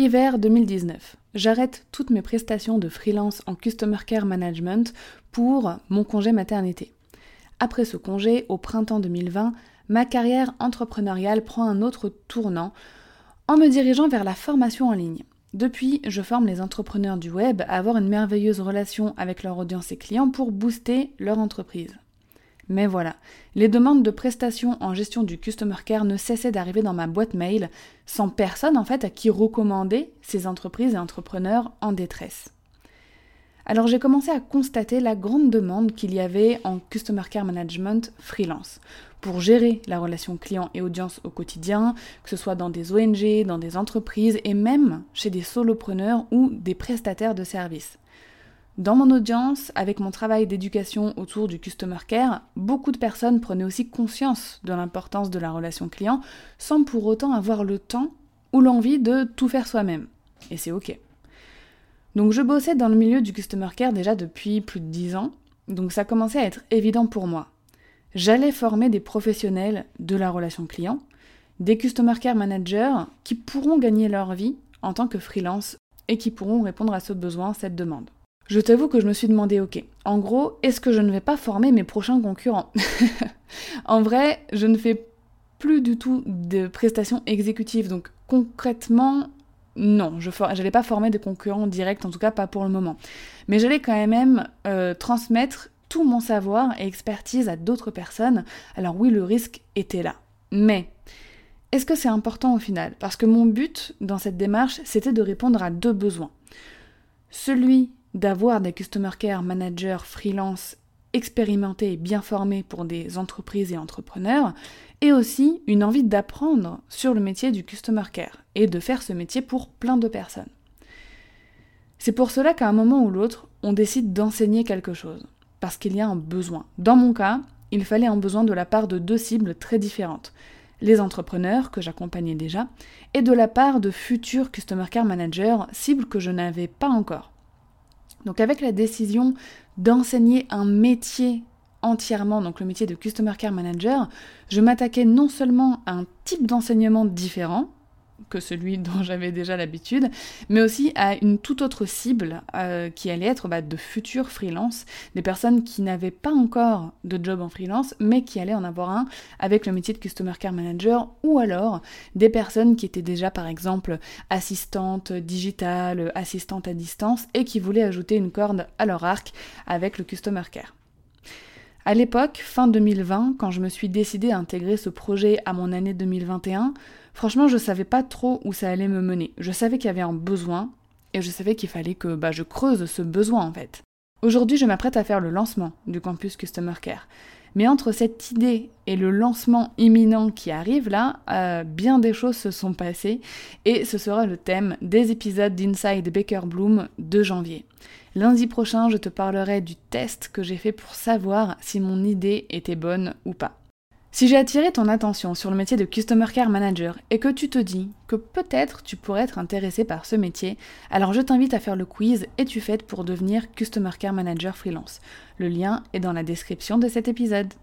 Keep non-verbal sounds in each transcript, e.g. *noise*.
Hiver 2019. J'arrête toutes mes prestations de freelance en Customer Care Management pour mon congé maternité. Après ce congé, au printemps 2020, ma carrière entrepreneuriale prend un autre tournant en me dirigeant vers la formation en ligne. Depuis, je forme les entrepreneurs du web à avoir une merveilleuse relation avec leur audience et clients pour booster leur entreprise. Mais voilà, les demandes de prestations en gestion du customer care ne cessaient d'arriver dans ma boîte mail, sans personne en fait à qui recommander ces entreprises et entrepreneurs en détresse. Alors j'ai commencé à constater la grande demande qu'il y avait en Customer Care Management freelance pour gérer la relation client et audience au quotidien, que ce soit dans des ONG, dans des entreprises et même chez des solopreneurs ou des prestataires de services. Dans mon audience, avec mon travail d'éducation autour du customer care, beaucoup de personnes prenaient aussi conscience de l'importance de la relation client sans pour autant avoir le temps ou l'envie de tout faire soi-même. Et c'est ok. Donc je bossais dans le milieu du customer care déjà depuis plus de 10 ans, donc ça commençait à être évident pour moi. J'allais former des professionnels de la relation client, des customer care managers qui pourront gagner leur vie en tant que freelance et qui pourront répondre à ce besoin, cette demande je t'avoue que je me suis demandé, ok, en gros, est-ce que je ne vais pas former mes prochains concurrents *laughs* En vrai, je ne fais plus du tout de prestations exécutives, donc concrètement, non, je n'allais pas former des concurrents directs, en tout cas pas pour le moment. Mais j'allais quand même euh, transmettre tout mon savoir et expertise à d'autres personnes. Alors oui, le risque était là. Mais est-ce que c'est important au final? Parce que mon but dans cette démarche, c'était de répondre à deux besoins. Celui d'avoir des Customer Care Managers freelance expérimentés et bien formés pour des entreprises et entrepreneurs, et aussi une envie d'apprendre sur le métier du Customer Care et de faire ce métier pour plein de personnes. C'est pour cela qu'à un moment ou l'autre, on décide d'enseigner quelque chose, parce qu'il y a un besoin. Dans mon cas, il fallait un besoin de la part de deux cibles très différentes. Les entrepreneurs, que j'accompagnais déjà, et de la part de futurs Customer Care Managers, cibles que je n'avais pas encore. Donc avec la décision d'enseigner un métier entièrement, donc le métier de Customer Care Manager, je m'attaquais non seulement à un type d'enseignement différent, que celui *laughs* dont j'avais déjà l'habitude, mais aussi à une toute autre cible euh, qui allait être bah, de futurs freelance, des personnes qui n'avaient pas encore de job en freelance, mais qui allaient en avoir un avec le métier de Customer Care Manager, ou alors des personnes qui étaient déjà par exemple assistantes digitales, assistantes à distance, et qui voulaient ajouter une corde à leur arc avec le Customer Care. À l'époque, fin 2020, quand je me suis décidée à intégrer ce projet à mon année 2021, franchement, je savais pas trop où ça allait me mener. Je savais qu'il y avait un besoin et je savais qu'il fallait que bah, je creuse ce besoin en fait. Aujourd'hui, je m'apprête à faire le lancement du campus Customer Care. Mais entre cette idée et le lancement imminent qui arrive là, euh, bien des choses se sont passées et ce sera le thème des épisodes d'Inside Baker Bloom de janvier. Lundi prochain, je te parlerai du test que j'ai fait pour savoir si mon idée était bonne ou pas. Si j'ai attiré ton attention sur le métier de Customer Care Manager et que tu te dis que peut-être tu pourrais être intéressé par ce métier, alors je t'invite à faire le quiz et tu fais pour devenir Customer Care Manager freelance. Le lien est dans la description de cet épisode.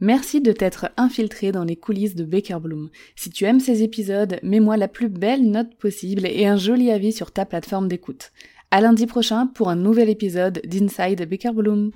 Merci de t'être infiltré dans les coulisses de Baker Bloom. Si tu aimes ces épisodes, mets-moi la plus belle note possible et un joli avis sur ta plateforme d'écoute. À lundi prochain pour un nouvel épisode d'Inside Baker Bloom.